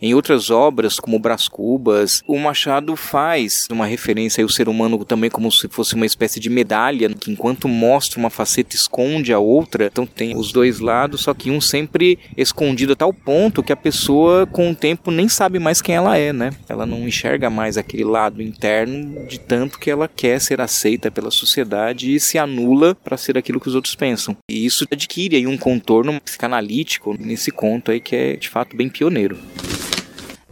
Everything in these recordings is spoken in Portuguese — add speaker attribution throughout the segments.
Speaker 1: Em outras obras, como Brás Cubas, o Machado faz uma referência ao ser humano também como se fosse uma espécie de medalha, que enquanto mostra uma faceta esconde a outra. Então tem os dois lados, só que um sempre escondido a tal ponto que a pessoa com o tempo nem sabe mais quem ela é, né? Ela não enxerga mais aquele lado interno de tanto que ela quer ser aceita pela sociedade e se anula para ser aquilo que os outros pensam. E isso adquire aí um contorno psicanalítico nesse conto aí que é de fato bem pioneiro.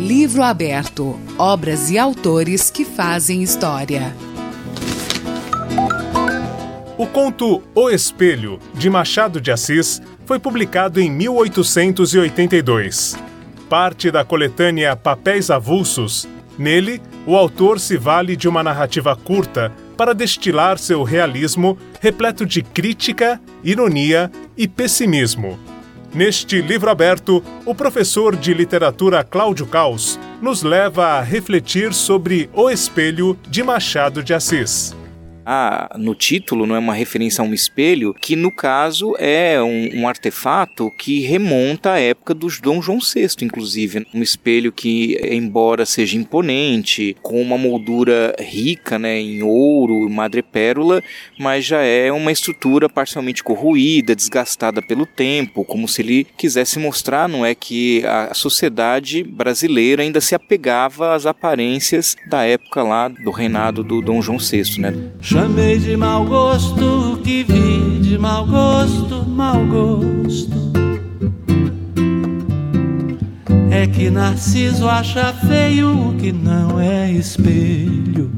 Speaker 2: Livro aberto. Obras e autores que fazem história.
Speaker 3: O conto O Espelho, de Machado de Assis, foi publicado em 1882. Parte da coletânea Papéis Avulsos, nele, o autor se vale de uma narrativa curta para destilar seu realismo repleto de crítica, ironia e pessimismo. Neste livro aberto, o professor de literatura Cláudio Caos nos leva a refletir sobre O Espelho de Machado de Assis
Speaker 1: há no título não é uma referência a um espelho, que no caso é um, um artefato que remonta à época dos Dom João VI, inclusive. Um espelho que, embora seja imponente, com uma moldura rica né, em ouro e madrepérola, mas já é uma estrutura parcialmente corroída, desgastada pelo tempo, como se ele quisesse mostrar, não é, que a sociedade brasileira ainda se apegava às aparências da época lá do reinado do Dom João VI, né?
Speaker 4: Chamei de mau gosto o que vi de mau gosto, mau gosto. É que Narciso acha feio o que não é espelho.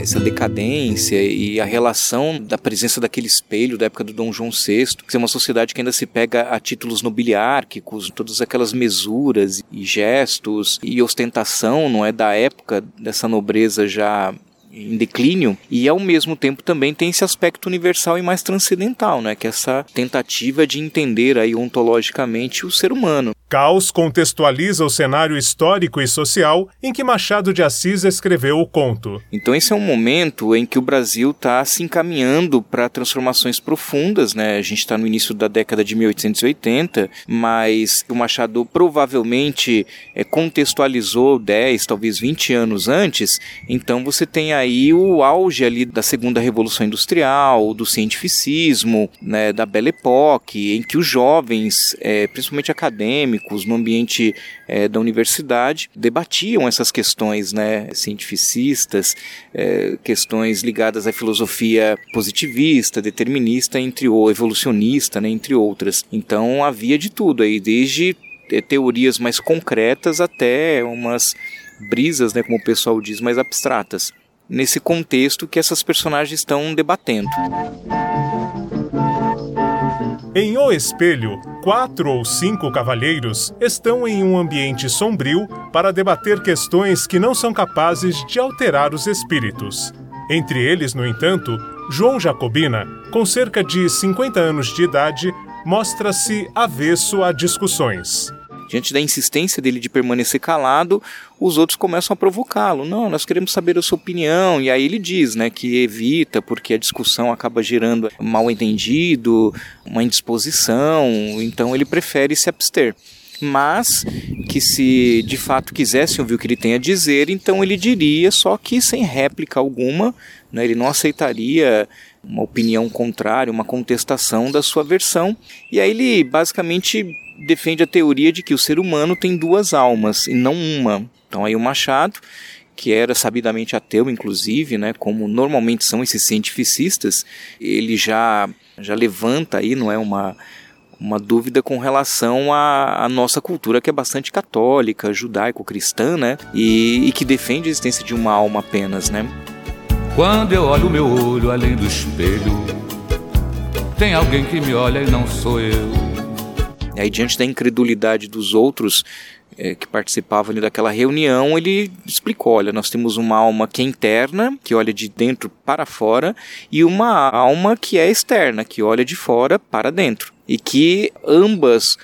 Speaker 1: Essa decadência e a relação da presença daquele espelho da época do Dom João VI, que é uma sociedade que ainda se pega a títulos nobiliárquicos, todas aquelas mesuras e gestos e ostentação, não é, da época dessa nobreza já em declínio e ao mesmo tempo também tem esse aspecto universal e mais transcendental, né, que é essa tentativa de entender aí ontologicamente o ser humano.
Speaker 3: Caos contextualiza o cenário histórico e social em que Machado de Assis escreveu o conto.
Speaker 1: Então esse é um momento em que o Brasil está se encaminhando para transformações profundas, né? A gente está no início da década de 1880, mas o Machado provavelmente é, contextualizou 10, talvez 20 anos antes. Então você tem aí o auge ali da segunda revolução industrial, do cientificismo, né, da Belle Époque, em que os jovens, é, principalmente acadêmicos acadêmicos, no ambiente é, da universidade, debatiam essas questões né, cientificistas, é, questões ligadas à filosofia positivista, determinista, entre ou evolucionista, né, entre outras. Então havia de tudo aí, desde é, teorias mais concretas até umas brisas, né, como o pessoal diz, mais abstratas. Nesse contexto que essas personagens estão debatendo.
Speaker 3: Em O Espelho, quatro ou cinco cavalheiros estão em um ambiente sombrio para debater questões que não são capazes de alterar os espíritos. Entre eles, no entanto, João Jacobina, com cerca de 50 anos de idade, mostra-se avesso a discussões.
Speaker 1: Diante da insistência dele de permanecer calado, os outros começam a provocá-lo. Não, nós queremos saber a sua opinião. E aí ele diz né, que evita, porque a discussão acaba gerando mal entendido, uma indisposição. Então ele prefere se abster mas que se de fato quisessem ouvir o que ele tem a dizer, então ele diria, só que sem réplica alguma, né, ele não aceitaria uma opinião contrária, uma contestação da sua versão, e aí ele basicamente defende a teoria de que o ser humano tem duas almas e não uma. Então aí o Machado, que era sabidamente ateu, inclusive, né, como normalmente são esses cientificistas, ele já já levanta aí, não é uma uma dúvida com relação à, à, nossa cultura que é bastante católica, judaico-cristã, né? E, e, que defende a existência de uma alma apenas, né?
Speaker 4: Quando eu olho meu olho além do espelho, tem alguém que me olha e não sou eu.
Speaker 1: E aí, diante da incredulidade dos outros é, que participavam ali daquela reunião, ele explicou: olha, nós temos uma alma que é interna, que olha de dentro para fora, e uma alma que é externa, que olha de fora para dentro. E que ambas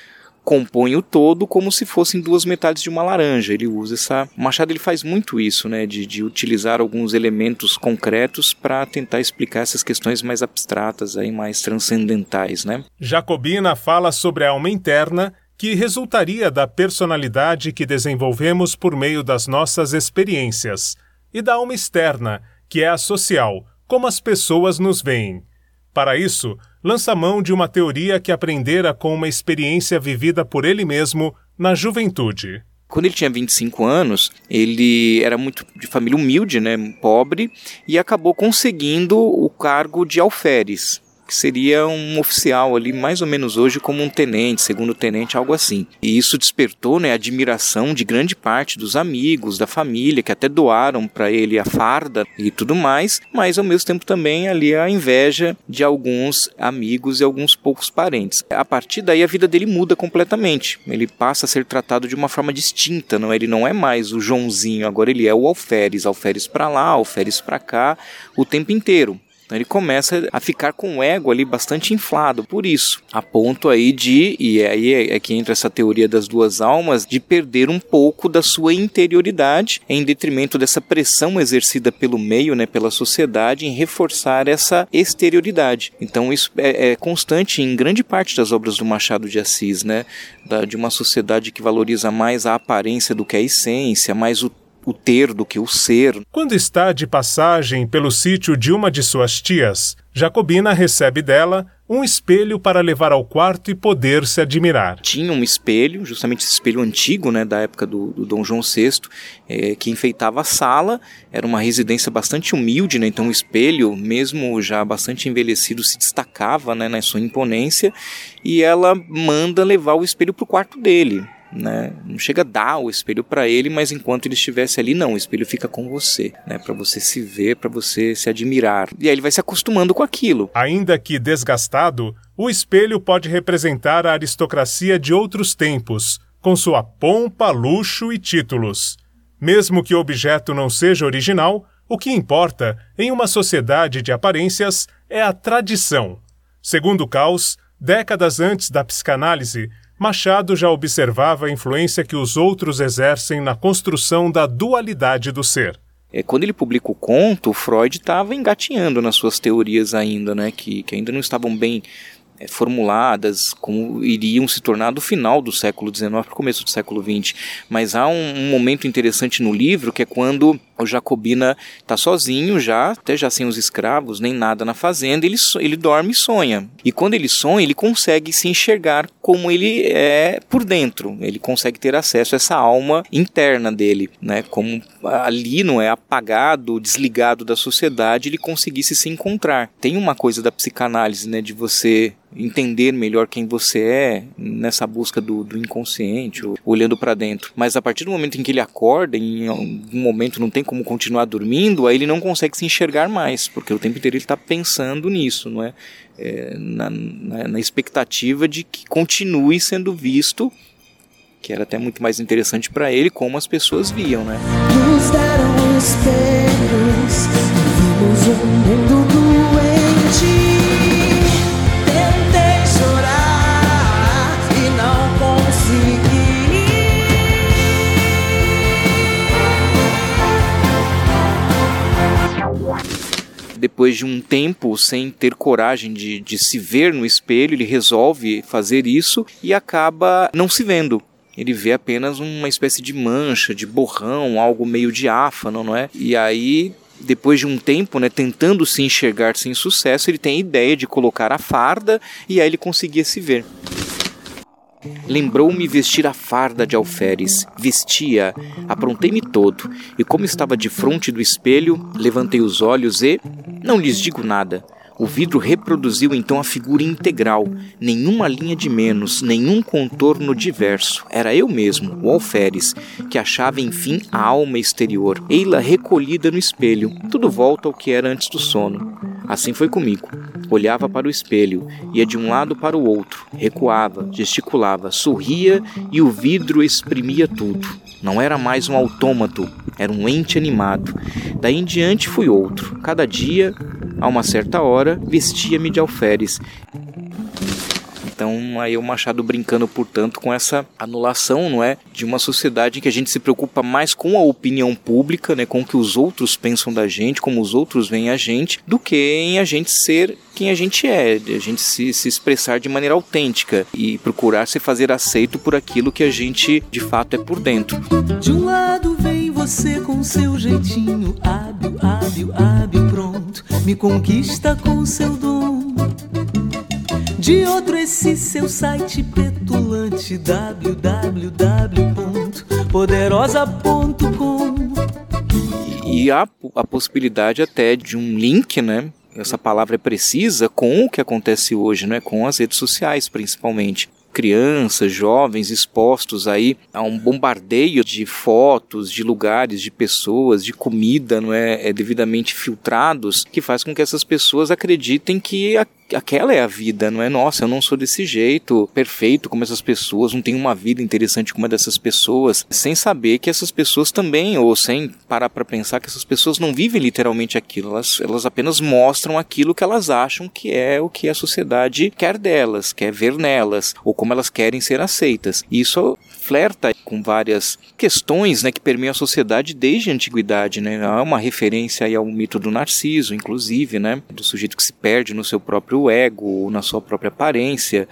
Speaker 1: compõem o todo como se fossem duas metades de uma laranja. Ele usa essa. O Machado ele faz muito isso, né? De, de utilizar alguns elementos concretos para tentar explicar essas questões mais abstratas, aí, mais transcendentais, né?
Speaker 3: Jacobina fala sobre a alma interna que resultaria da personalidade que desenvolvemos por meio das nossas experiências, e da alma externa, que é a social, como as pessoas nos veem. Para isso, lança mão de uma teoria que aprendera com uma experiência vivida por ele mesmo na juventude.
Speaker 1: Quando ele tinha 25 anos, ele era muito de família humilde, né, pobre, e acabou conseguindo o cargo de alferes que seria um oficial ali, mais ou menos hoje, como um tenente, segundo tenente, algo assim. E isso despertou né, a admiração de grande parte dos amigos, da família, que até doaram para ele a farda e tudo mais, mas ao mesmo tempo também ali a inveja de alguns amigos e alguns poucos parentes. A partir daí a vida dele muda completamente. Ele passa a ser tratado de uma forma distinta, não? É? Ele não é mais o Joãozinho, agora ele é o alferes, alferes para lá, alferes para cá, o tempo inteiro. Então ele começa a ficar com o ego ali bastante inflado por isso, a ponto aí de, e aí é, é que entra essa teoria das duas almas, de perder um pouco da sua interioridade em detrimento dessa pressão exercida pelo meio, né, pela sociedade, em reforçar essa exterioridade. Então isso é, é constante em grande parte das obras do Machado de Assis, né, da, de uma sociedade que valoriza mais a aparência do que a essência, mais o o ter do que o ser.
Speaker 3: Quando está de passagem pelo sítio de uma de suas tias, Jacobina recebe dela um espelho para levar ao quarto e poder se admirar.
Speaker 1: Tinha um espelho, justamente esse espelho antigo, né, da época do, do Dom João VI, é, que enfeitava a sala. Era uma residência bastante humilde, né, então o espelho, mesmo já bastante envelhecido, se destacava né, na sua imponência. E ela manda levar o espelho para o quarto dele né? Não chega a dar o espelho para ele, mas enquanto ele estivesse ali, não, o espelho fica com você, né? Para você se ver, para você se admirar. E aí ele vai se acostumando com aquilo.
Speaker 3: Ainda que desgastado, o espelho pode representar a aristocracia de outros tempos, com sua pompa, luxo e títulos. Mesmo que o objeto não seja original, o que importa em uma sociedade de aparências é a tradição. Segundo Caos, décadas antes da psicanálise, Machado já observava a influência que os outros exercem na construção da dualidade do ser.
Speaker 1: É, quando ele publica o conto, Freud estava engatinhando nas suas teorias ainda, né, que, que ainda não estavam bem é, formuladas, como iriam se tornar do final do século XIX para o começo do século XX. Mas há um, um momento interessante no livro que é quando o Jacobina está sozinho já, até já sem os escravos, nem nada na fazenda, ele, ele dorme e sonha. E quando ele sonha, ele consegue se enxergar como ele é por dentro. Ele consegue ter acesso a essa alma interna dele, né? Como ali não é apagado, desligado da sociedade, ele conseguisse se encontrar. Tem uma coisa da psicanálise, né, de você entender melhor quem você é nessa busca do, do inconsciente, olhando para dentro. Mas a partir do momento em que ele acorda, em algum momento não tem como continuar dormindo, aí ele não consegue se enxergar mais, porque o tempo inteiro ele está pensando nisso, não é? é na, na, na expectativa de que continue sendo visto que era até muito mais interessante para ele como as pessoas viam, né? Nos deram espelhos, vimos um depois de um tempo sem ter coragem de, de se ver no espelho, ele resolve fazer isso e acaba não se vendo. Ele vê apenas uma espécie de mancha, de borrão, algo meio diáfano, não é? E aí depois de um tempo, né, tentando se enxergar sem sucesso, ele tem a ideia de colocar a farda e aí ele conseguia se ver. Lembrou-me vestir a farda de alferes. Vestia, aprontei-me todo, e como estava de frente do espelho, levantei os olhos e. Não lhes digo nada. O vidro reproduziu então a figura integral, nenhuma linha de menos, nenhum contorno diverso. Era eu mesmo, o alferes, que achava enfim a alma exterior, ei-la recolhida no espelho. Tudo volta ao que era antes do sono. Assim foi comigo. Olhava para o espelho, ia de um lado para o outro, recuava, gesticulava, sorria e o vidro exprimia tudo. Não era mais um autômato, era um ente animado. Daí em diante fui outro. Cada dia, a uma certa hora, vestia-me de alferes Então aí o Machado brincando, portanto, com essa anulação, não é, de uma sociedade em que a gente se preocupa mais com a opinião pública, né, com o que os outros pensam da gente, como os outros veem a gente, do que em a gente ser quem a gente é, a gente se, se expressar de maneira autêntica e procurar se fazer aceito por aquilo que a gente de fato é por dentro.
Speaker 5: De um lado vem você com seu jeitinho hábil, hábil, hábil, pronto, me conquista com seu dom. De outro esse seu site petulante www.poderosa.com
Speaker 1: e há a possibilidade até de um link, né, essa palavra é precisa com o que acontece hoje, né, com as redes sociais principalmente. Crianças, jovens expostos aí a um bombardeio de fotos, de lugares, de pessoas, de comida, não é, é devidamente filtrados, que faz com que essas pessoas acreditem que a aquela é a vida, não é? Nossa, eu não sou desse jeito, perfeito como essas pessoas, não tenho uma vida interessante como a dessas pessoas, sem saber que essas pessoas também, ou sem parar para pensar que essas pessoas não vivem literalmente aquilo, elas, elas apenas mostram aquilo que elas acham que é o que a sociedade quer delas, quer ver nelas, ou como elas querem ser aceitas. Isso flerta com várias questões né, que permeiam a sociedade desde a antiguidade. Né? Há uma referência aí ao mito do Narciso, inclusive, né, do sujeito que se perde no seu próprio ego, na sua própria aparência.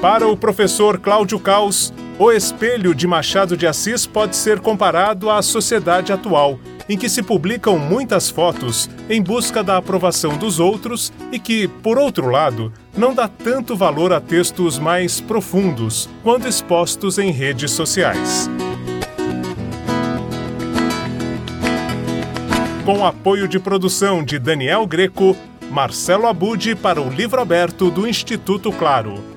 Speaker 3: Para o professor Cláudio Caos, o espelho de Machado de Assis pode ser comparado à sociedade atual em que se publicam muitas fotos em busca da aprovação dos outros e que, por outro lado, não dá tanto valor a textos mais profundos quando expostos em redes sociais. Com apoio de produção de Daniel Greco, Marcelo Abude para o livro aberto do Instituto Claro.